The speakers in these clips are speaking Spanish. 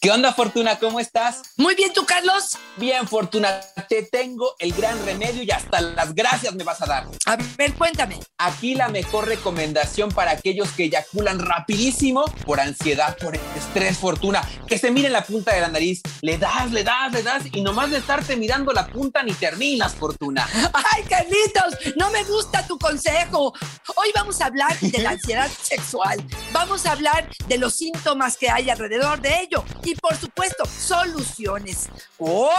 ¿Qué onda, Fortuna? ¿Cómo estás? Muy bien, ¿tú, Carlos? Bien, Fortuna. Te tengo el gran remedio y hasta las gracias me vas a dar. A ver, cuéntame. Aquí la mejor recomendación para aquellos que eyaculan rapidísimo por ansiedad, por estrés, Fortuna. Que se miren la punta de la nariz. Le das, le das, le das y nomás de estarte mirando la punta ni terminas, Fortuna. ¡Ay, Carlitos! No me gusta tu consejo. Hoy vamos a hablar de la ansiedad sexual. Vamos a hablar de los síntomas que hay alrededor de ello y por supuesto soluciones.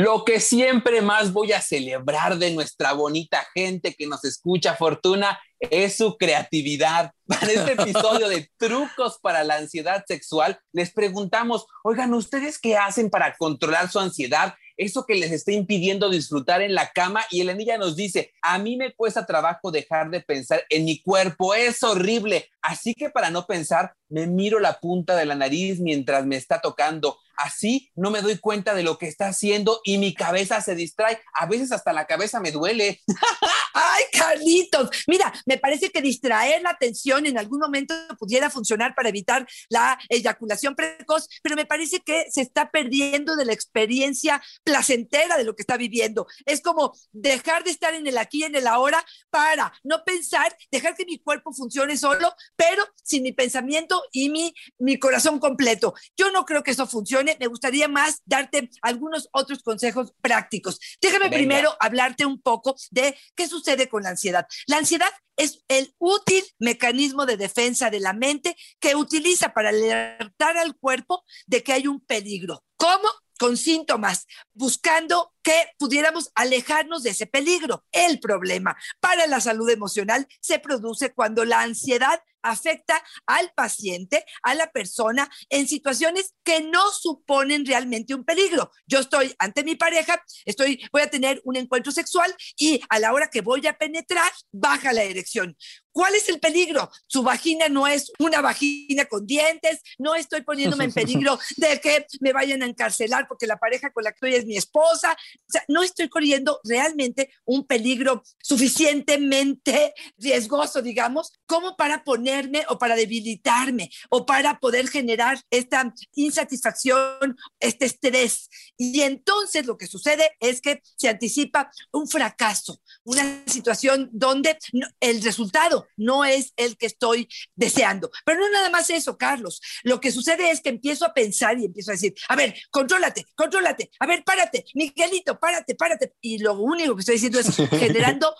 Lo que siempre más voy a celebrar de nuestra bonita gente que nos escucha, Fortuna, es su creatividad. Para este episodio de trucos para la ansiedad sexual, les preguntamos, oigan, ¿ustedes qué hacen para controlar su ansiedad? Eso que les está impidiendo disfrutar en la cama y Elenilla nos dice, a mí me cuesta trabajo dejar de pensar en mi cuerpo, es horrible. Así que para no pensar, me miro la punta de la nariz mientras me está tocando. Así no me doy cuenta de lo que está haciendo y mi cabeza se distrae. A veces hasta la cabeza me duele. ¡Ay, Carlitos! Mira, me parece que distraer la atención en algún momento pudiera funcionar para evitar la eyaculación precoz, pero me parece que se está perdiendo de la experiencia placentera de lo que está viviendo. Es como dejar de estar en el aquí y en el ahora para no pensar, dejar que mi cuerpo funcione solo, pero sin mi pensamiento y mi, mi corazón completo. Yo no creo que eso funcione. Me gustaría más darte algunos otros consejos prácticos. Déjame primero hablarte un poco de qué sucede con la ansiedad. La ansiedad es el útil mecanismo de defensa de la mente que utiliza para alertar al cuerpo de que hay un peligro. ¿Cómo? con síntomas, buscando que pudiéramos alejarnos de ese peligro. El problema para la salud emocional se produce cuando la ansiedad afecta al paciente, a la persona, en situaciones que no suponen realmente un peligro. Yo estoy ante mi pareja, estoy, voy a tener un encuentro sexual y a la hora que voy a penetrar, baja la erección. ¿Cuál es el peligro? Su vagina no es una vagina con dientes, no estoy poniéndome en peligro de que me vayan a encarcelar porque la pareja con la que estoy es mi esposa. O sea, no estoy corriendo realmente un peligro suficientemente riesgoso, digamos, como para ponerme o para debilitarme o para poder generar esta insatisfacción, este estrés. Y entonces lo que sucede es que se anticipa un fracaso, una situación donde el resultado no es el que estoy deseando. Pero no nada más eso, Carlos. Lo que sucede es que empiezo a pensar y empiezo a decir, a ver, contrólate, contrólate, a ver, párate, Miguelito, párate, párate. Y lo único que estoy diciendo es generando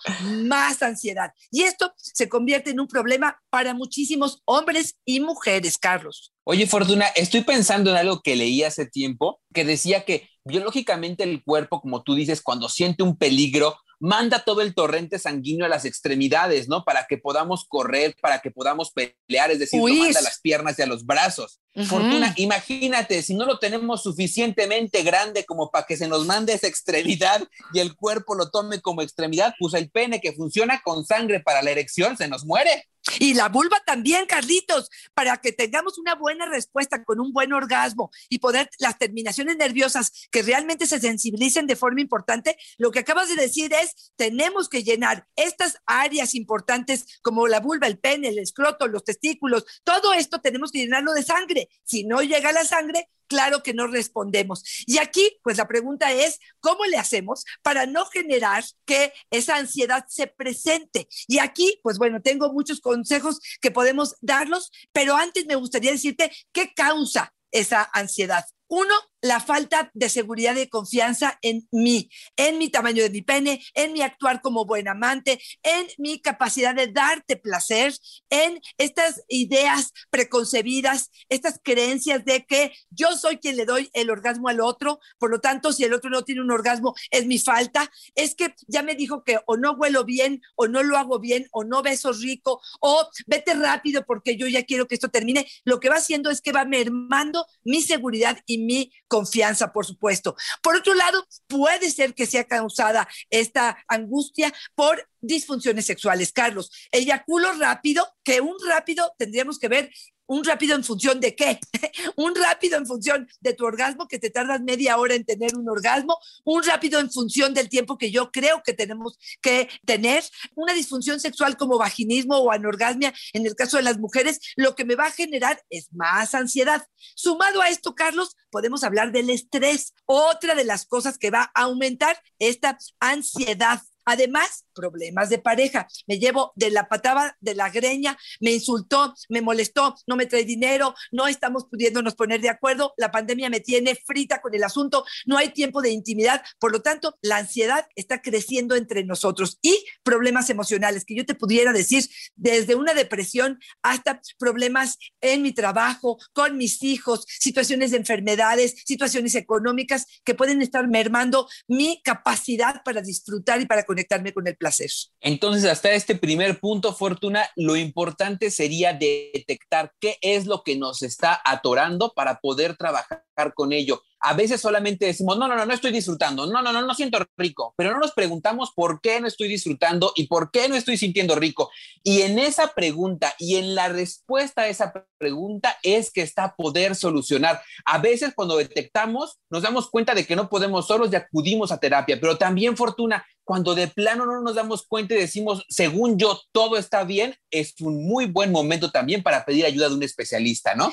más ansiedad. Y esto se convierte en un problema para muchísimos hombres y mujeres, Carlos. Oye, Fortuna, estoy pensando en algo que leí hace tiempo, que decía que biológicamente el cuerpo, como tú dices, cuando siente un peligro, manda todo el torrente sanguíneo a las extremidades, ¿no? Para que podamos correr, para que podamos pelear, es decir, manda a las piernas y a los brazos. Fortuna, imagínate, si no lo tenemos suficientemente grande como para que se nos mande esa extremidad y el cuerpo lo tome como extremidad, pues el pene que funciona con sangre para la erección se nos muere. Y la vulva también, Carlitos, para que tengamos una buena respuesta con un buen orgasmo y poder las terminaciones nerviosas que realmente se sensibilicen de forma importante, lo que acabas de decir es, tenemos que llenar estas áreas importantes como la vulva, el pene, el escroto, los testículos, todo esto tenemos que llenarlo de sangre. Si no llega la sangre, claro que no respondemos. Y aquí, pues la pregunta es, ¿cómo le hacemos para no generar que esa ansiedad se presente? Y aquí, pues bueno, tengo muchos consejos que podemos darlos, pero antes me gustaría decirte qué causa esa ansiedad. Uno, la falta de seguridad y confianza en mí, en mi tamaño de mi pene, en mi actuar como buen amante, en mi capacidad de darte placer, en estas ideas preconcebidas, estas creencias de que yo soy quien le doy el orgasmo al otro, por lo tanto, si el otro no tiene un orgasmo, es mi falta, es que ya me dijo que o no huelo bien, o no lo hago bien, o no beso rico, o vete rápido porque yo ya quiero que esto termine, lo que va haciendo es que va mermando mi seguridad y mi confianza, por supuesto. Por otro lado, puede ser que sea causada esta angustia por disfunciones sexuales. Carlos, eyaculo rápido, que un rápido tendríamos que ver un rápido en función de qué? un rápido en función de tu orgasmo, que te tardas media hora en tener un orgasmo, un rápido en función del tiempo que yo creo que tenemos que tener, una disfunción sexual como vaginismo o anorgasmia, en el caso de las mujeres, lo que me va a generar es más ansiedad. Sumado a esto, Carlos, podemos hablar del estrés, otra de las cosas que va a aumentar esta ansiedad. Además, problemas de pareja. Me llevo de la patada de la greña, me insultó, me molestó, no me trae dinero, no estamos pudiéndonos poner de acuerdo, la pandemia me tiene frita con el asunto, no hay tiempo de intimidad. Por lo tanto, la ansiedad está creciendo entre nosotros y problemas emocionales, que yo te pudiera decir desde una depresión hasta problemas en mi trabajo, con mis hijos, situaciones de enfermedades, situaciones económicas que pueden estar mermando mi capacidad para disfrutar y para conectar conectarme con el placer. Entonces, hasta este primer punto, Fortuna, lo importante sería detectar qué es lo que nos está atorando para poder trabajar con ello. A veces solamente decimos, no, no, no, no estoy disfrutando, no, no, no, no siento rico, pero no nos preguntamos por qué no estoy disfrutando y por qué no estoy sintiendo rico. Y en esa pregunta y en la respuesta a esa pregunta es que está poder solucionar. A veces cuando detectamos, nos damos cuenta de que no podemos solos y acudimos a terapia, pero también, Fortuna, cuando de plano no nos damos cuenta y decimos, según yo, todo está bien, es un muy buen momento también para pedir ayuda de un especialista, ¿no?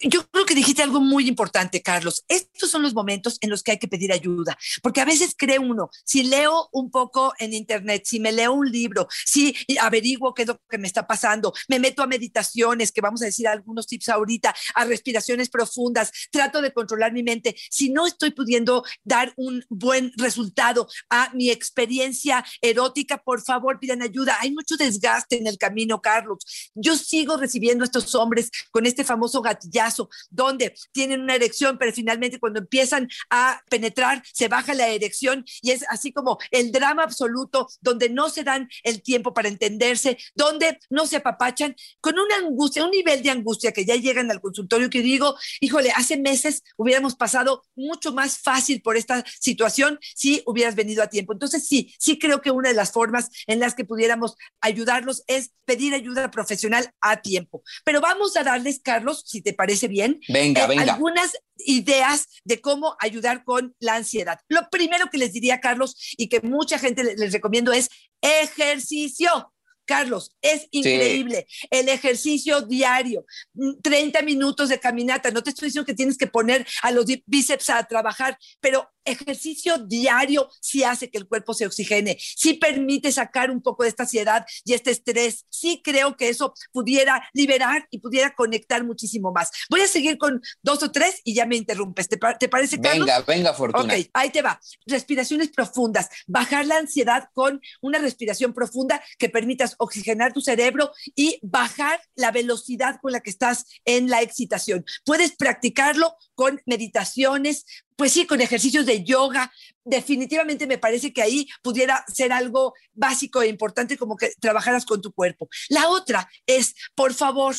Yo creo que dijiste algo muy importante, Carlos. Estos son los momentos en los que hay que pedir ayuda, porque a veces cree uno, si leo un poco en internet, si me leo un libro, si averiguo qué es lo que me está pasando, me meto a meditaciones, que vamos a decir algunos tips ahorita, a respiraciones profundas, trato de controlar mi mente, si no estoy pudiendo dar un buen resultado a mi experiencia, experiencia erótica, por favor pidan ayuda. Hay mucho desgaste en el camino, Carlos. Yo sigo recibiendo a estos hombres con este famoso gatillazo, donde tienen una erección, pero finalmente cuando empiezan a penetrar se baja la erección y es así como el drama absoluto, donde no se dan el tiempo para entenderse, donde no se apapachan, con una angustia, un nivel de angustia que ya llegan al consultorio que digo, híjole, hace meses hubiéramos pasado mucho más fácil por esta situación si hubieras venido a tiempo. Entonces, sí, sí, creo que una de las formas en las que pudiéramos ayudarlos es pedir ayuda profesional a tiempo. Pero vamos a darles, Carlos, si te parece bien, venga, eh, algunas ideas de cómo ayudar con la ansiedad. Lo primero que les diría, Carlos, y que mucha gente les recomiendo es ejercicio. Carlos, es increíble. El ejercicio diario, 30 minutos de caminata. No te estoy diciendo que tienes que poner a los bíceps a trabajar, pero ejercicio diario sí hace que el cuerpo se oxigene, sí permite sacar un poco de esta ansiedad y este estrés. Sí creo que eso pudiera liberar y pudiera conectar muchísimo más. Voy a seguir con dos o tres y ya me interrumpes. ¿Te, parece, Carlos? Venga, venga, Fortuna. Ok, ahí te va. Respiraciones profundas. Bajar la ansiedad con una respiración profunda que permitas oxigenar tu cerebro y bajar la velocidad con la que estás en la excitación. Puedes practicarlo con meditaciones, pues sí, con ejercicios de yoga. Definitivamente me parece que ahí pudiera ser algo básico e importante como que trabajaras con tu cuerpo. La otra es, por favor,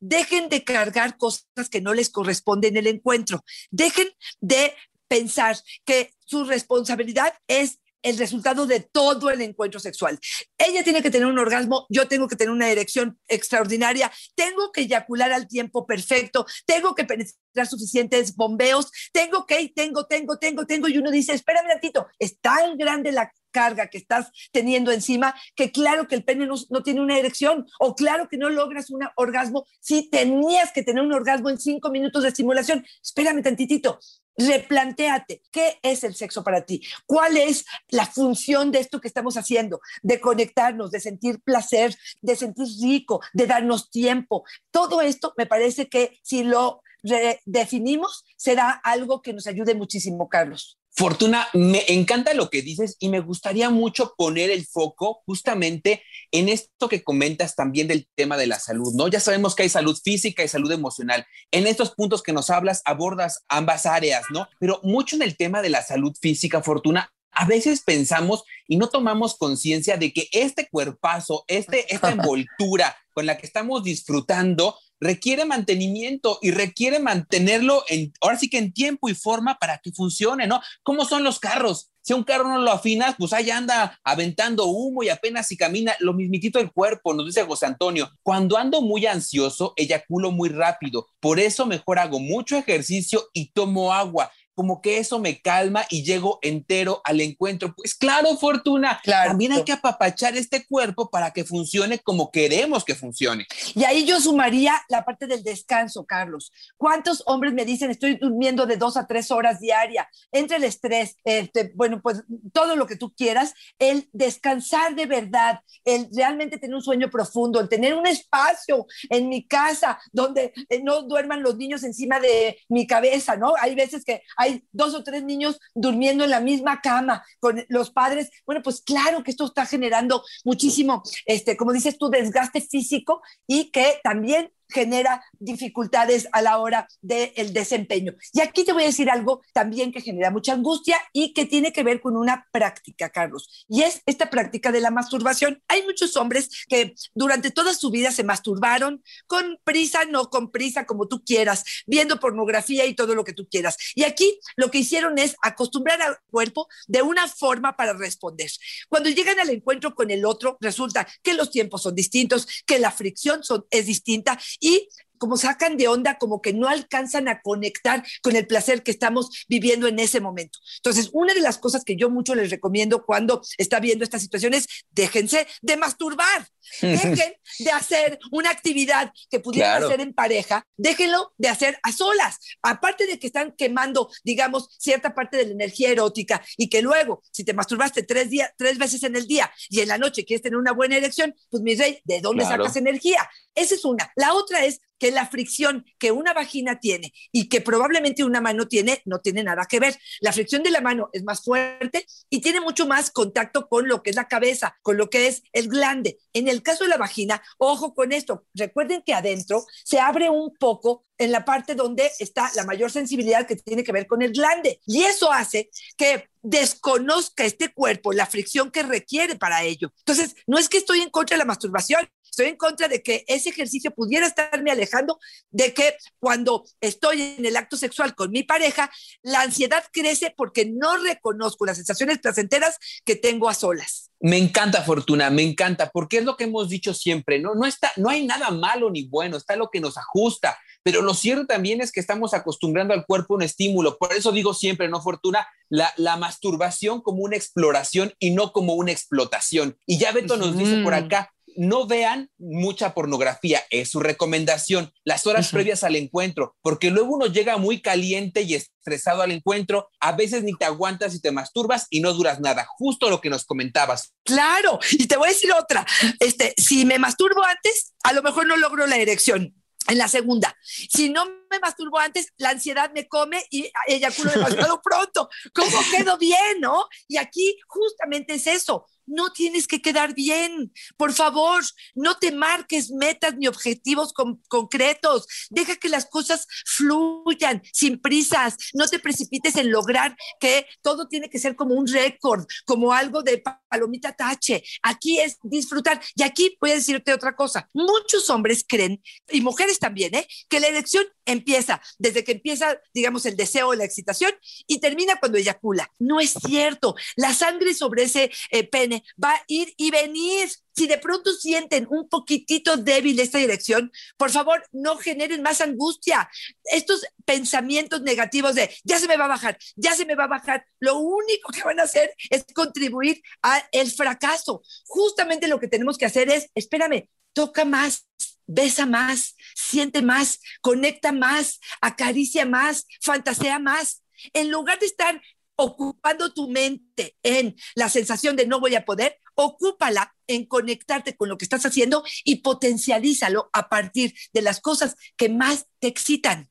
dejen de cargar cosas que no les corresponden en el encuentro. Dejen de pensar que su responsabilidad es el resultado de todo el encuentro sexual. Ella tiene que tener un orgasmo, yo tengo que tener una erección extraordinaria, tengo que eyacular al tiempo perfecto, tengo que penetrar suficientes bombeos, tengo que, tengo, tengo, tengo, tengo, y uno dice, espérame un ratito, es tan grande la carga que estás teniendo encima, que claro que el pene no, no, tiene una erección o claro que no logras un orgasmo si tenías que tener un orgasmo en cinco minutos de estimulación. Espérame tantitito, replantéate, ¿qué es el sexo para ti? ¿Cuál es la función de esto que estamos haciendo? De conectarnos, de sentir placer, de sentir rico, de darnos tiempo. Todo esto me parece que si lo redefinimos será algo que nos ayude muchísimo, Carlos. Fortuna, me encanta lo que dices y me gustaría mucho poner el foco justamente en esto que comentas también del tema de la salud, ¿no? Ya sabemos que hay salud física y salud emocional. En estos puntos que nos hablas, abordas ambas áreas, ¿no? Pero mucho en el tema de la salud física, Fortuna, a veces pensamos y no tomamos conciencia de que este cuerpazo, este, esta envoltura con la que estamos disfrutando, requiere mantenimiento y requiere mantenerlo en, ahora sí que en tiempo y forma para que funcione, ¿no? ¿Cómo son los carros? Si un carro no lo afinas, pues ahí anda aventando humo y apenas si camina, lo mismitito el cuerpo, nos dice José Antonio. Cuando ando muy ansioso, eyaculo muy rápido. Por eso mejor hago mucho ejercicio y tomo agua como que eso me calma y llego entero al encuentro. Pues claro, Fortuna, también hay que apapachar este cuerpo para que funcione como queremos que funcione. Y ahí yo sumaría la parte del descanso, Carlos. ¿Cuántos hombres me dicen estoy durmiendo de dos a tres horas diaria? Entre el estrés, este, bueno, pues todo lo que tú quieras, el descansar de verdad, el realmente tener un sueño profundo, el tener un espacio en mi casa donde eh, no duerman los niños encima de mi cabeza, ¿no? Hay veces que hay dos o tres niños durmiendo en la misma cama con los padres. Bueno, pues claro que esto está generando muchísimo, este, como dices tú, desgaste físico y que también genera dificultades a la hora del desempeño. Y aquí te voy a decir algo también que genera mucha angustia y que tiene que ver con una práctica, Carlos, y es esta práctica de la masturbación. Hay muchos hombres que durante toda su vida se masturbaron con prisa, no con prisa, como tú quieras, viendo pornografía y todo lo que tú quieras. Y aquí lo que hicieron es acostumbrar al cuerpo de una forma para responder. Cuando llegan al encuentro con el otro, resulta que los tiempos son distintos, que la fricción son, es distinta y como sacan de onda, como que no alcanzan a conectar con el placer que estamos viviendo en ese momento. Entonces, una de las cosas que yo mucho les recomiendo cuando está viendo esta situación es déjense de masturbar, dejen de hacer una actividad que pudieran hacer en pareja, déjenlo de hacer a solas. Aparte de que están quemando, digamos, cierta parte de la energía erótica y que luego, si te masturbaste tres, días, tres veces en el día y en la noche quieres tener una buena erección, pues mi rey, ¿de dónde sacas energía? Esa es una. La otra es que la fricción que una vagina tiene y que probablemente una mano tiene, no tiene nada que ver. La fricción de la mano es más fuerte y tiene mucho más contacto con lo que es la cabeza, con lo que es el glande. En el caso de la vagina, ojo con esto, recuerden que adentro se abre un poco en la parte donde está la mayor sensibilidad que tiene que ver con el glande. Y eso hace que desconozca este cuerpo la fricción que requiere para ello. Entonces, no es que estoy en contra de la masturbación, Estoy en contra de que ese ejercicio pudiera estarme alejando de que cuando estoy en el acto sexual con mi pareja, la ansiedad crece porque no reconozco las sensaciones placenteras que tengo a solas. Me encanta Fortuna, me encanta, porque es lo que hemos dicho siempre, ¿no? No, está, no hay nada malo ni bueno, está lo que nos ajusta, pero lo cierto también es que estamos acostumbrando al cuerpo un estímulo, por eso digo siempre, ¿no, Fortuna? La, la masturbación como una exploración y no como una explotación. Y ya Beto nos dice por acá, no vean mucha pornografía, es su recomendación, las horas previas al encuentro, porque luego uno llega muy caliente y estresado al encuentro, a veces ni te aguantas y te masturbas y no duras nada, justo lo que nos comentabas. Claro, y te voy a decir otra, este, si me masturbo antes, a lo mejor no logro la erección. En la segunda, si no me masturbo antes, la ansiedad me come y eyaculo demasiado pronto. ¿Cómo quedo bien, no? Y aquí justamente es eso no tienes que quedar bien. Por favor, no te marques metas ni objetivos concretos. Deja que las cosas fluyan sin prisas. No te precipites en lograr que todo tiene que ser como un récord, como algo de palomita tache. Aquí es disfrutar. Y aquí voy a decirte otra cosa. Muchos hombres creen, y mujeres también, ¿eh? que la elección empieza desde que empieza, digamos, el deseo o la excitación y termina cuando eyacula. No es cierto. La sangre sobre ese eh, pene va a ir y venir. Si de pronto sienten un poquitito débil esta dirección, por favor, no generen más angustia. Estos pensamientos negativos de ya se me va a bajar, ya se me va a bajar, lo único que van a hacer es contribuir al fracaso. Justamente lo que tenemos que hacer es, espérame, toca más, besa más, siente más, conecta más, acaricia más, fantasea más. En lugar de estar ocupando tu mente en la sensación de no voy a poder, ocúpala en conectarte con lo que estás haciendo y potencialízalo a partir de las cosas que más te excitan.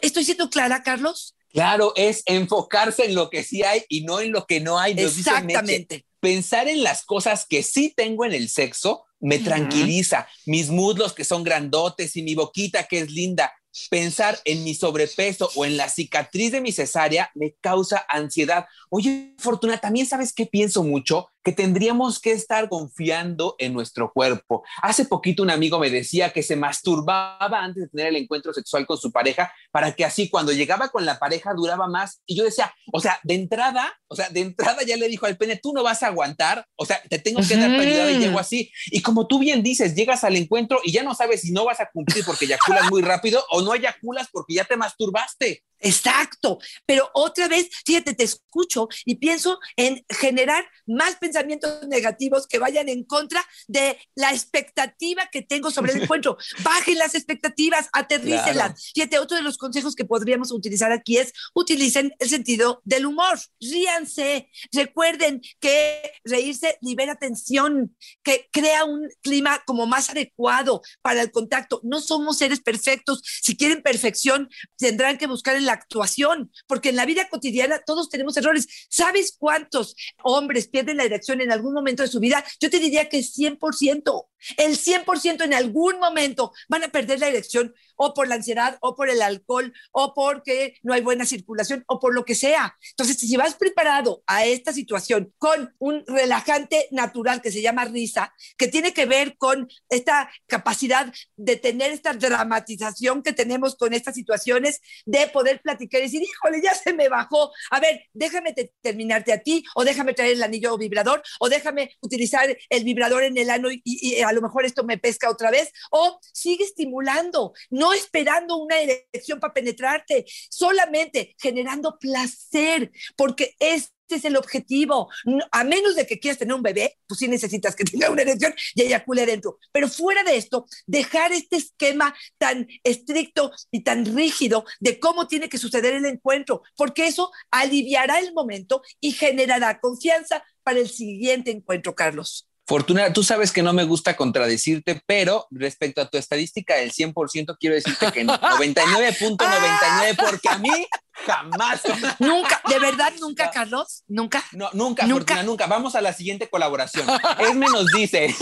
¿Estoy siendo clara, Carlos? Claro, es enfocarse en lo que sí hay y no en lo que no hay. Exactamente. pensar en las cosas que sí tengo en el sexo me tranquiliza. Mis muslos que son grandotes y mi boquita que es linda. Pensar en mi sobrepeso o en la cicatriz de mi cesárea me causa ansiedad. Oye, Fortuna, también sabes que pienso mucho que tendríamos que estar confiando en nuestro cuerpo. Hace poquito un amigo me decía que se masturbaba antes de tener el encuentro sexual con su pareja para que así cuando llegaba con la pareja duraba más. Y yo decía, o sea, de entrada, o sea, de entrada ya le dijo al pene, tú no vas a aguantar, o sea, te tengo que dar prioridad y llego así. Y como tú bien dices, llegas al encuentro y ya no sabes si no vas a cumplir porque eyaculas muy rápido o no eyaculas porque ya te masturbaste. Exacto, pero otra vez, fíjate, te escucho y pienso en generar más pensamientos negativos que vayan en contra de la expectativa que tengo sobre el encuentro. Bajen las expectativas, aterrícelas. Fíjate, otro de los consejos que podríamos utilizar aquí es utilicen el sentido del humor. Ríanse, recuerden que reírse libera tensión, que crea un clima como más adecuado para el contacto. No somos seres perfectos. Si quieren perfección, tendrán que buscar en actuación, porque en la vida cotidiana todos tenemos errores. ¿Sabes cuántos hombres pierden la erección en algún momento de su vida? Yo te diría que 100%. El 100% en algún momento van a perder la erección o por la ansiedad o por el alcohol o porque no hay buena circulación o por lo que sea. Entonces, si vas preparado a esta situación con un relajante natural que se llama risa, que tiene que ver con esta capacidad de tener esta dramatización que tenemos con estas situaciones, de poder platicar y decir, híjole, ya se me bajó. A ver, déjame terminarte a ti o déjame traer el anillo vibrador o déjame utilizar el vibrador en el ano y, y a lo mejor esto me pesca otra vez o sigue estimulando, no esperando una erección para penetrarte, solamente generando placer, porque es es el objetivo. A menos de que quieras tener un bebé, pues sí necesitas que tenga una erección y eyacule dentro. Pero fuera de esto, dejar este esquema tan estricto y tan rígido de cómo tiene que suceder el encuentro, porque eso aliviará el momento y generará confianza para el siguiente encuentro, Carlos. Fortuna, tú sabes que no me gusta contradecirte, pero respecto a tu estadística del 100%, quiero decirte que 99.99, porque a mí jamás. Nunca, de verdad, nunca, Carlos, nunca. No, nunca, nunca, Fortuna, nunca. Vamos a la siguiente colaboración. Esme nos dice,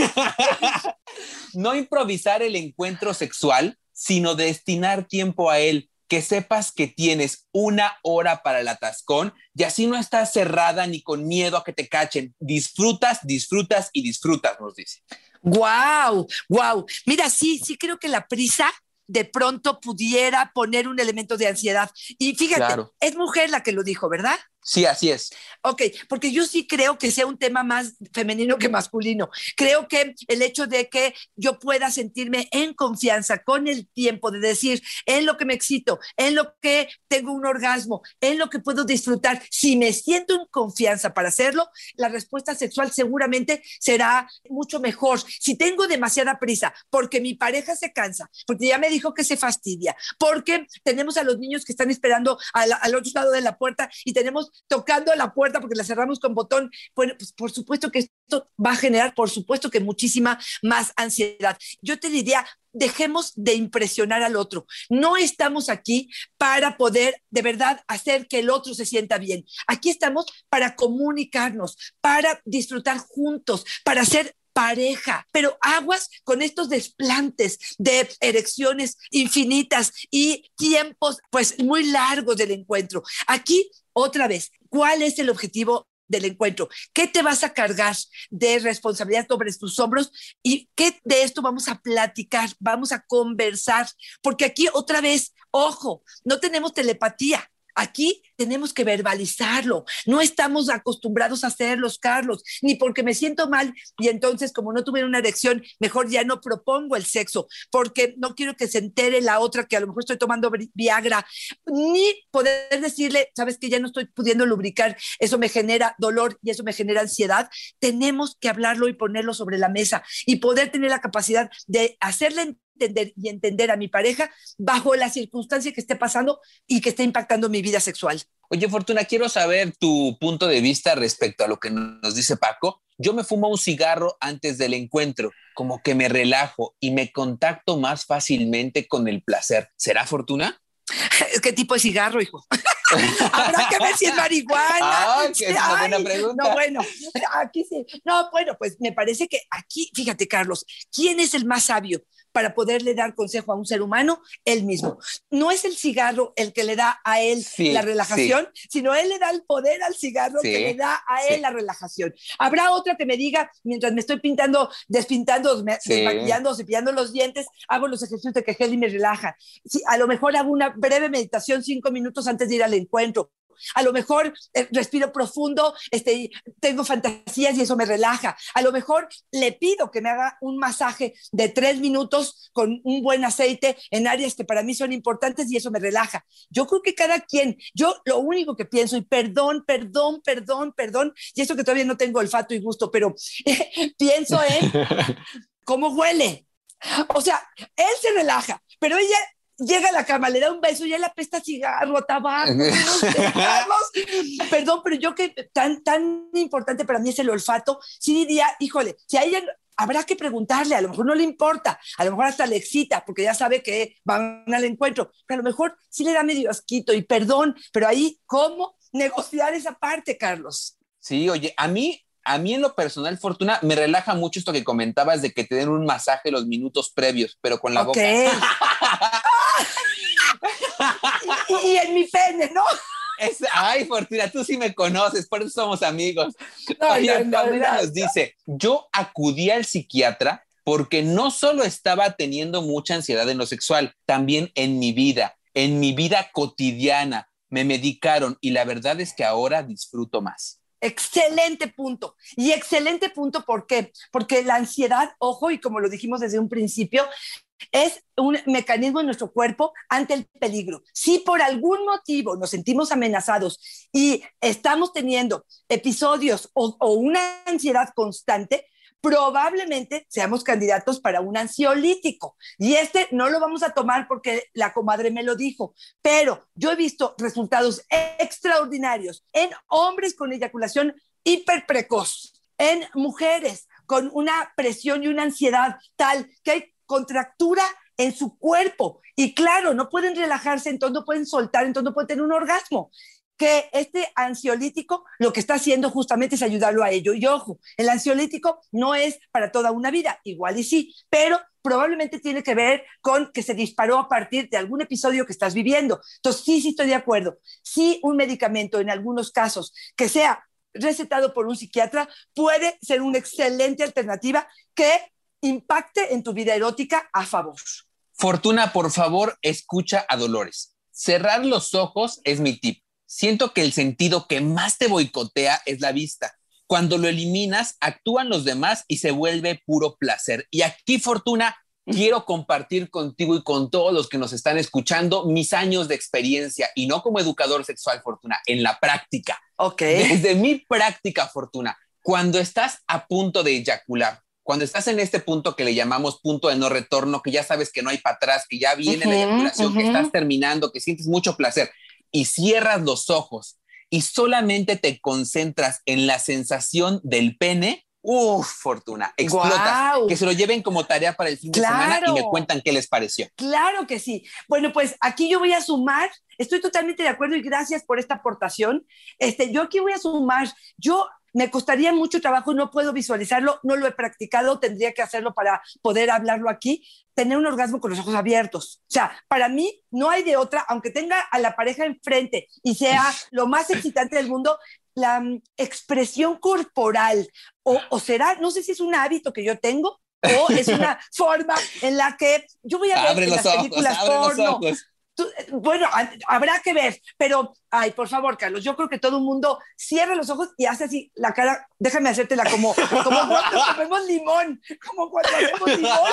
no improvisar el encuentro sexual, sino destinar tiempo a él que sepas que tienes una hora para el atascón y así no estás cerrada ni con miedo a que te cachen. Disfrutas, disfrutas y disfrutas, nos dice. Wow, wow. Mira, sí, sí creo que la prisa de pronto pudiera poner un elemento de ansiedad. Y fíjate, es mujer la que lo dijo, ¿verdad? Sí, así es. Ok, porque yo sí creo que sea un tema más femenino que masculino. Creo que el hecho de que yo pueda sentirme en confianza con el tiempo de decir en lo que me excito, en lo que tengo un orgasmo, en lo que puedo disfrutar, si me siento en confianza para hacerlo, la respuesta sexual seguramente será mucho mejor. Si tengo demasiada prisa porque mi pareja se cansa, porque ya me dijo que se fastidia, porque tenemos a los niños que están esperando al, al otro lado de la puerta y tenemos tocando la puerta porque la cerramos con botón. Bueno, pues por supuesto que esto va a generar, por supuesto que muchísima más ansiedad. Yo te diría, dejemos de impresionar al otro. No estamos aquí para poder de verdad hacer que el otro se sienta bien. Aquí estamos para comunicarnos, para disfrutar juntos, para ser pareja, pero aguas con estos desplantes de erecciones infinitas y tiempos pues muy largos del encuentro. Aquí otra vez, ¿cuál es el objetivo del encuentro. ¿Qué te vas a cargar de responsabilidad sobre tus hombros? ¿Y qué de esto vamos a platicar? Vamos a conversar. Porque aquí otra vez, ojo, no tenemos telepatía. Aquí tenemos que verbalizarlo. No estamos acostumbrados a hacerlos, Carlos, ni porque me siento mal y entonces como no tuve una erección, mejor ya no propongo el sexo, porque no quiero que se entere la otra que a lo mejor estoy tomando Viagra, ni poder decirle, sabes que ya no estoy pudiendo lubricar, eso me genera dolor y eso me genera ansiedad. Tenemos que hablarlo y ponerlo sobre la mesa y poder tener la capacidad de hacerle entender y entender a mi pareja bajo la circunstancia que esté pasando y que esté impactando mi vida sexual. Oye, Fortuna, quiero saber tu punto de vista respecto a lo que nos dice Paco. Yo me fumo un cigarro antes del encuentro, como que me relajo y me contacto más fácilmente con el placer. ¿Será Fortuna? ¿Qué tipo de cigarro, hijo? Habrá que ver si es marihuana. Ah, es una buena pregunta. No, bueno, aquí sí. No, bueno, pues me parece que aquí, fíjate, Carlos, ¿quién es el más sabio? Para poderle dar consejo a un ser humano, él mismo. No es el cigarro el que le da a él Sí, la relajación, sino él le da el poder al cigarro Sí, que le da a él la relajación. Habrá otra que me diga, mientras me estoy pintando, despintando, desmaquillando, cepillando los dientes, hago los ejercicios de que Heli me relaja. A lo mejor hago una breve meditación cinco minutos antes de ir al encuentro. A lo mejor eh, respiro profundo, este, tengo fantasías y eso me relaja. A lo mejor le pido que me haga un masaje de tres minutos con un buen aceite en áreas que para mí son importantes y eso me relaja. Yo creo que cada quien, yo lo único que pienso, y perdón, perdón, perdón, perdón, y eso que todavía no tengo olfato y gusto, pero pienso en cómo huele. O sea, él se relaja, pero ella llega a la cama, le da un beso y él apesta cigarro, a tabaco. Perdón, pero yo que tan, tan importante para mí es el olfato, sí diría, híjole, si a ella habrá que preguntarle, a lo mejor no le importa, a lo mejor hasta le excita, porque ya sabe que van al encuentro, pero a lo mejor sí le da medio asquito y perdón, pero ahí, ¿cómo negociar esa parte, Carlos? Sí, oye, a mí, a mí en lo personal, Fortuna, me relaja mucho esto que comentabas de que te den un masaje los minutos previos, pero con la Ok. boca. y, y en mi pene, ¿no? Es- ay, Fortuna, tú sí me conoces, por eso somos amigos. Ay, Oye, no, no, no. nos dice, yo acudí al psiquiatra porque no solo estaba teniendo mucha ansiedad en lo sexual, también en mi vida, en mi vida cotidiana. Me medicaron y la verdad es que ahora disfruto más. Excelente punto. Y excelente punto, ¿por qué? Porque la ansiedad, ojo, y como lo dijimos desde un principio, es un mecanismo en nuestro cuerpo ante el peligro. Si por algún motivo nos sentimos amenazados y estamos teniendo episodios o, una ansiedad constante, probablemente seamos candidatos para un ansiolítico. Y este no lo vamos a tomar porque la comadre me lo dijo, pero yo he visto resultados extraordinarios en hombres con eyaculación hiperprecoz, en mujeres con una presión y una ansiedad tal que hay contractura en su cuerpo. Y claro, no pueden relajarse, entonces no pueden soltar, entonces no pueden tener un orgasmo que este ansiolítico lo que está haciendo justamente es ayudarlo a ello. Y ojo, el ansiolítico no es para toda una vida, igual y sí, pero probablemente tiene que ver con que se disparó a partir de algún episodio que estás viviendo. Entonces, sí, sí estoy de acuerdo. Sí, un medicamento en algunos casos que sea recetado por un psiquiatra puede ser una excelente alternativa que impacte en tu vida erótica a favor. Fortuna, por favor, escucha a Dolores. Cerrar los ojos es mi tip. Siento que el sentido que más te boicotea es la vista. Cuando lo eliminas, actúan los demás y se vuelve puro placer. Y aquí, Fortuna, quiero compartir contigo y con todos los que nos están escuchando mis años de experiencia y no como educador sexual, Fortuna, en la práctica. Ok. Desde mi práctica, Fortuna, cuando estás a punto de eyacular, cuando estás en este punto que le llamamos punto de no retorno, que ya sabes que no hay para atrás, que ya viene la Ujú, eyaculación, que estás terminando, que sientes mucho placer y cierras los ojos y solamente te concentras en la sensación del pene, uff, Fortuna, explotas. Guau. Que se lo lleven como tarea para el fin de semana y Claro. me cuentan qué les pareció. Claro que sí. Bueno, pues aquí yo voy a sumar, estoy totalmente de acuerdo y gracias por esta aportación. Este, yo aquí voy a sumar, yo me costaría mucho trabajo, no puedo visualizarlo, no lo he practicado, tendría que hacerlo para poder hablarlo aquí, tener un orgasmo con los ojos abiertos. O sea, para mí no hay de otra, aunque tenga a la pareja enfrente y sea lo más excitante del mundo, la mm, expresión corporal, o, o será, no sé si es un hábito que yo tengo, o es una forma en la que yo voy a ver Abre en los las ojos, películas abre los porno. ojos. Tú- bueno, ha- habrá que ver, pero, ay, por favor, Carlos, yo creo que todo el mundo cierra los ojos y hace así la cara, déjame hacértela como, como cuando comemos limón, como cuando hacemos limón.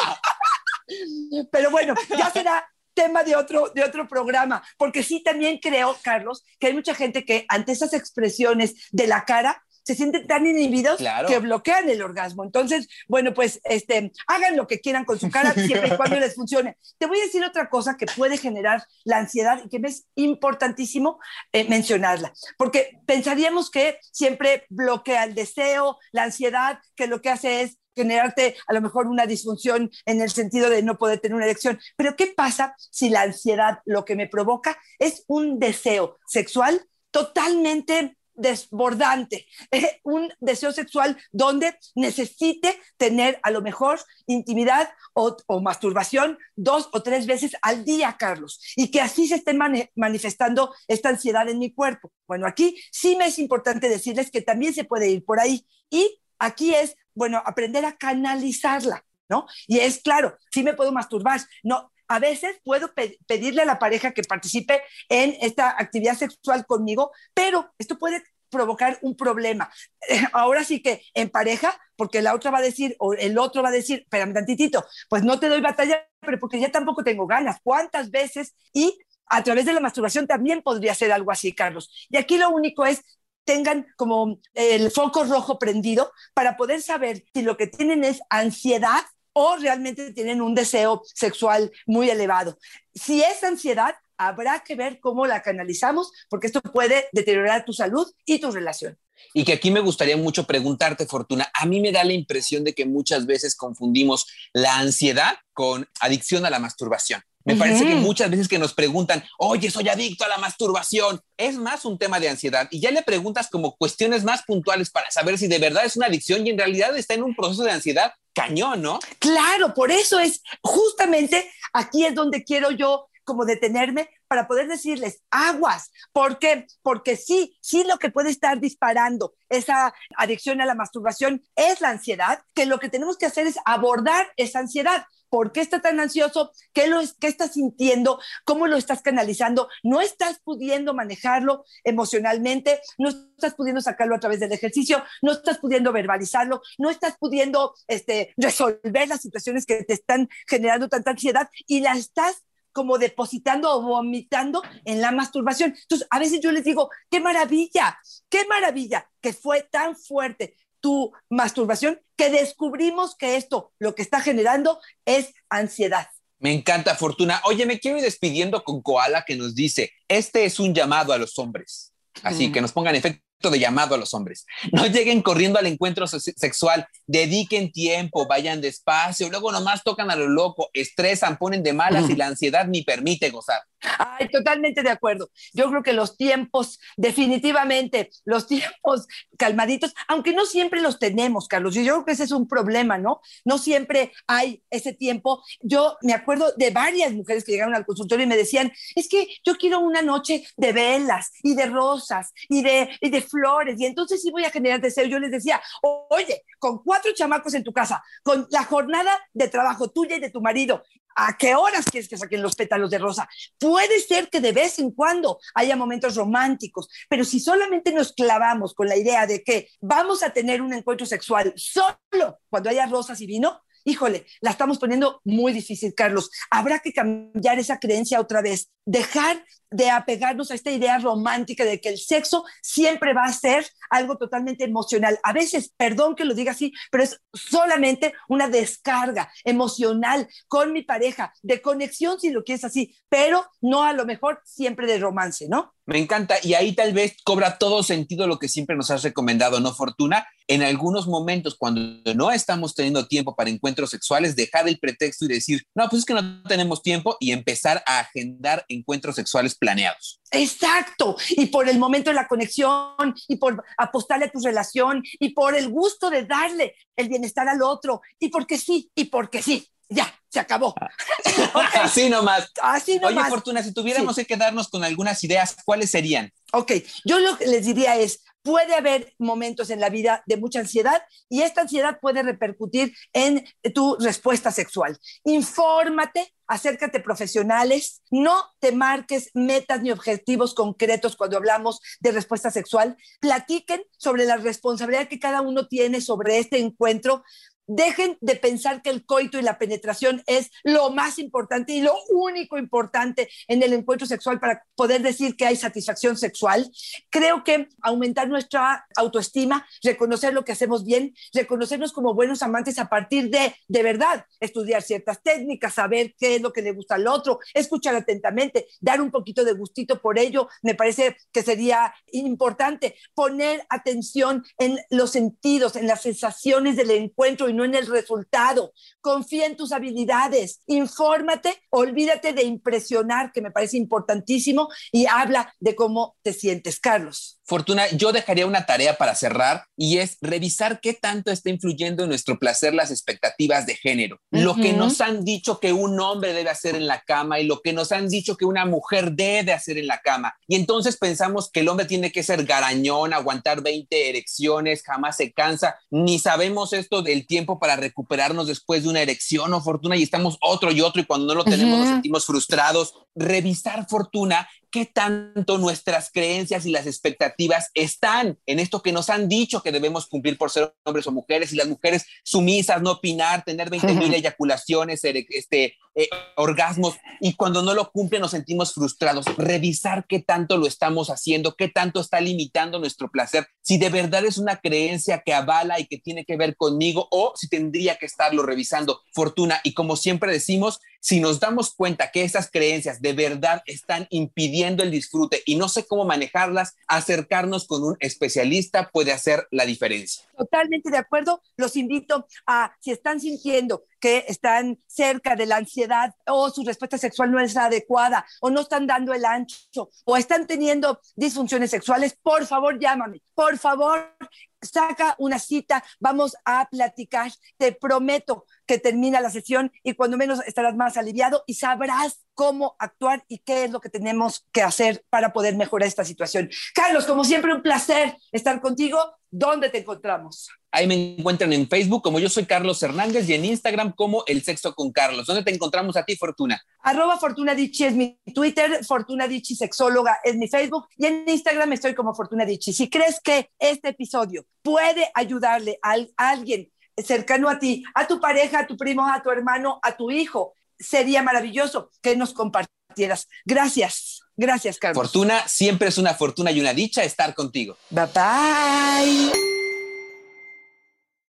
Pero bueno, ya será tema de otro, de otro programa, porque sí también creo, Carlos, que hay mucha gente que ante esas expresiones de la cara se sienten tan inhibidos Claro. que bloquean el orgasmo. Entonces, bueno, pues este, hagan lo que quieran con su cara siempre y cuando les funcione. Te voy a decir otra cosa que puede generar la ansiedad y que me es importantísimo eh, mencionarla, porque pensaríamos que siempre bloquea el deseo, la ansiedad, que lo que hace es generarte a lo mejor una disfunción en el sentido de no poder tener una erección. Pero ¿qué pasa si la ansiedad lo que me provoca es un deseo sexual totalmente desbordante, eh, un deseo sexual donde necesite tener a lo mejor intimidad o, masturbación dos o tres veces al día, Carlos, y que así se esté manifestando esta ansiedad en mi cuerpo. Bueno, aquí sí me es importante decirles que también se puede ir por ahí y aquí es, bueno, aprender a canalizarla. ¿No? Y es claro, sí me puedo masturbar, no, a veces puedo pedirle a la pareja que participe en esta actividad sexual conmigo, pero esto puede provocar un problema. ahora sí que en pareja, porque la otra va a decir, o el otro va a decir, espérame tantitito, pues no te doy batalla, pero porque ya tampoco tengo ganas. ¿Cuántas veces? Y a través de la masturbación también podría ser algo así, Carlos. Y aquí lo único es tengan como el foco rojo prendido para poder saber si lo que tienen es ansiedad o realmente tienen un deseo sexual muy elevado. Si es ansiedad, habrá que ver cómo la canalizamos, porque esto puede deteriorar tu salud y tu relación. Y que aquí me gustaría mucho preguntarte, Fortuna, a mí me da la impresión de que muchas veces confundimos la ansiedad con adicción a la masturbación. Me parece que muchas veces que nos preguntan, oye, soy adicto a la masturbación, es más un tema de ansiedad y ya le preguntas como cuestiones más puntuales para saber si de verdad es una adicción y en realidad está en un proceso de ansiedad cañón, ¿no? Claro, por eso es justamente aquí es donde quiero yo como detenerme para poder decirles aguas. ¿Por? Porque sí, sí lo que puede estar disparando esa adicción a la masturbación es la ansiedad, que lo que tenemos que hacer es abordar esa ansiedad. ¿Por qué está tan ansioso? ¿Qué, lo, ¿Qué estás sintiendo? ¿Cómo lo estás canalizando? ¿No estás pudiendo manejarlo emocionalmente? ¿No estás pudiendo sacarlo a través del ejercicio? ¿No estás pudiendo verbalizarlo? ¿No estás pudiendo este, resolver las situaciones que te están generando tanta ansiedad? Y la estás como depositando o vomitando en la masturbación. Entonces, a veces yo les digo, qué maravilla, qué maravilla que fue tan fuerte tu masturbación que descubrimos que esto lo que está generando es ansiedad. Me encanta, Fortuna. Oye, me quiero ir despidiendo con Koala que nos dice, este es un llamado a los hombres. Así que nos pongan efecto de llamado a los hombres. No lleguen corriendo al encuentro sexual, dediquen tiempo, vayan despacio, luego nomás tocan a lo loco, estresan, ponen de malas y la ansiedad ni permite gozar. Ay, totalmente de acuerdo. Yo creo que los tiempos, definitivamente, los tiempos calmaditos, aunque no siempre los tenemos, Carlos, yo creo que ese es un problema, ¿no? No siempre hay ese tiempo. Yo me acuerdo de varias mujeres que llegaron al consultorio y me decían, es que yo quiero una noche de velas y de rosas y de, y de flores, y entonces sí voy a generar deseo. Yo les decía, oye, con cuatro chamacos en tu casa, con la jornada de trabajo tuya y de tu marido, ¿A qué horas quieres que saquen los pétalos de rosa? Puede ser que de vez en cuando haya momentos románticos, pero si solamente nos clavamos con la idea de que vamos a tener un encuentro sexual solo cuando haya rosas y vino, híjole, la estamos poniendo muy difícil, Carlos. Habrá que cambiar esa creencia otra vez, dejar de apegarnos a esta idea romántica de que el sexo siempre va a ser algo totalmente emocional. A veces, perdón que lo diga así, pero es solamente una descarga emocional con mi pareja, de conexión si lo quieres así, pero no a lo mejor siempre de romance, ¿no? Me encanta y ahí tal vez cobra todo sentido lo que siempre nos has recomendado, ¿no, Fortuna? En algunos momentos, cuando no estamos teniendo tiempo para encuentros sexuales, dejar el pretexto y decir, no, pues es que no tenemos tiempo y empezar a agendar encuentros sexuales planeados. Exacto, y por el momento de la conexión, y por apostarle a tu relación, y por el gusto de darle el bienestar al otro, y porque sí, y porque sí, ya, se acabó. Así nomás. Así nomás. Oye, Fortuna, si tuviéramos que quedarnos con algunas ideas, ¿cuáles serían? Ok, yo lo que les diría es, puede haber momentos en la vida de mucha ansiedad y esta ansiedad puede repercutir en tu respuesta sexual. Infórmate, acércate profesionales, no te marques metas ni objetivos concretos cuando hablamos de respuesta sexual. Platiquen sobre la responsabilidad que cada uno tiene sobre este encuentro dejen de pensar que el coito y la penetración es lo más importante y lo único importante en el encuentro sexual para poder decir que hay satisfacción sexual. Creo que aumentar nuestra autoestima, reconocer lo que hacemos bien, reconocernos como buenos amantes a partir de, de verdad, estudiar ciertas técnicas, saber qué es lo que le gusta al otro, escuchar atentamente, dar un poquito de gustito por ello, me parece que sería importante poner atención en los sentidos, en las sensaciones del encuentro y no en el resultado. Confía en tus habilidades, infórmate, olvídate de impresionar, que me parece importantísimo, y habla de cómo te sientes, Carlos. Fortuna, yo dejaría una tarea para cerrar y es revisar qué tanto está influyendo en nuestro placer las expectativas de género. Lo que nos han dicho que un hombre debe hacer en la cama y lo que nos han dicho que una mujer debe hacer en la cama. Y entonces pensamos que el hombre tiene que ser garañón, aguantar 20 erecciones, jamás se cansa, ni sabemos esto del tiempo para recuperarnos después de una erección o fortuna y estamos otro y otro y cuando no lo tenemos nos sentimos frustrados. Revisar fortuna qué tanto nuestras creencias y las expectativas están en esto que nos han dicho que debemos cumplir por ser hombres o mujeres y las mujeres sumisas, no opinar, tener 20 mil eyaculaciones, este, eh, orgasmos y cuando no lo cumplen nos sentimos frustrados. Revisar qué tanto lo estamos haciendo, qué tanto está limitando nuestro placer, si de verdad es una creencia que avala y que tiene que ver conmigo o si tendría que estarlo revisando. Fortuna, y como siempre decimos, si nos damos cuenta que esas creencias de verdad están impidiendo el disfrute y no sé cómo manejarlas, acercarnos con un especialista puede hacer la diferencia. Totalmente de acuerdo. Los invito a, si están sintiendo que están cerca de la ansiedad o su respuesta sexual no es adecuada o no están dando el ancho o están teniendo disfunciones sexuales, por favor llámame, por favor saca una cita, vamos a platicar, te prometo que termina la sesión y cuando menos estarás más aliviado y sabrás cómo actuar y qué es lo que tenemos que hacer para poder mejorar esta situación. Carlos, como siempre, un placer estar contigo. ¿Dónde te encontramos? Ahí me encuentran en Facebook como yo soy Carlos Hernández y en Instagram como El Sexo con Carlos. ¿Dónde te encontramos a ti, Fortuna? Arroba Fortuna Dichi es mi Twitter, Fortuna Dichi Sexóloga es mi Facebook y en Instagram estoy como Fortuna Dichi. Si crees que este episodio puede ayudarle a alguien cercano a ti, a tu pareja, a tu primo, a tu hermano, a tu hijo, sería maravilloso que nos compartieras. Gracias. Gracias, Carlos. Fortuna, siempre es una fortuna y una dicha estar contigo. Bye bye.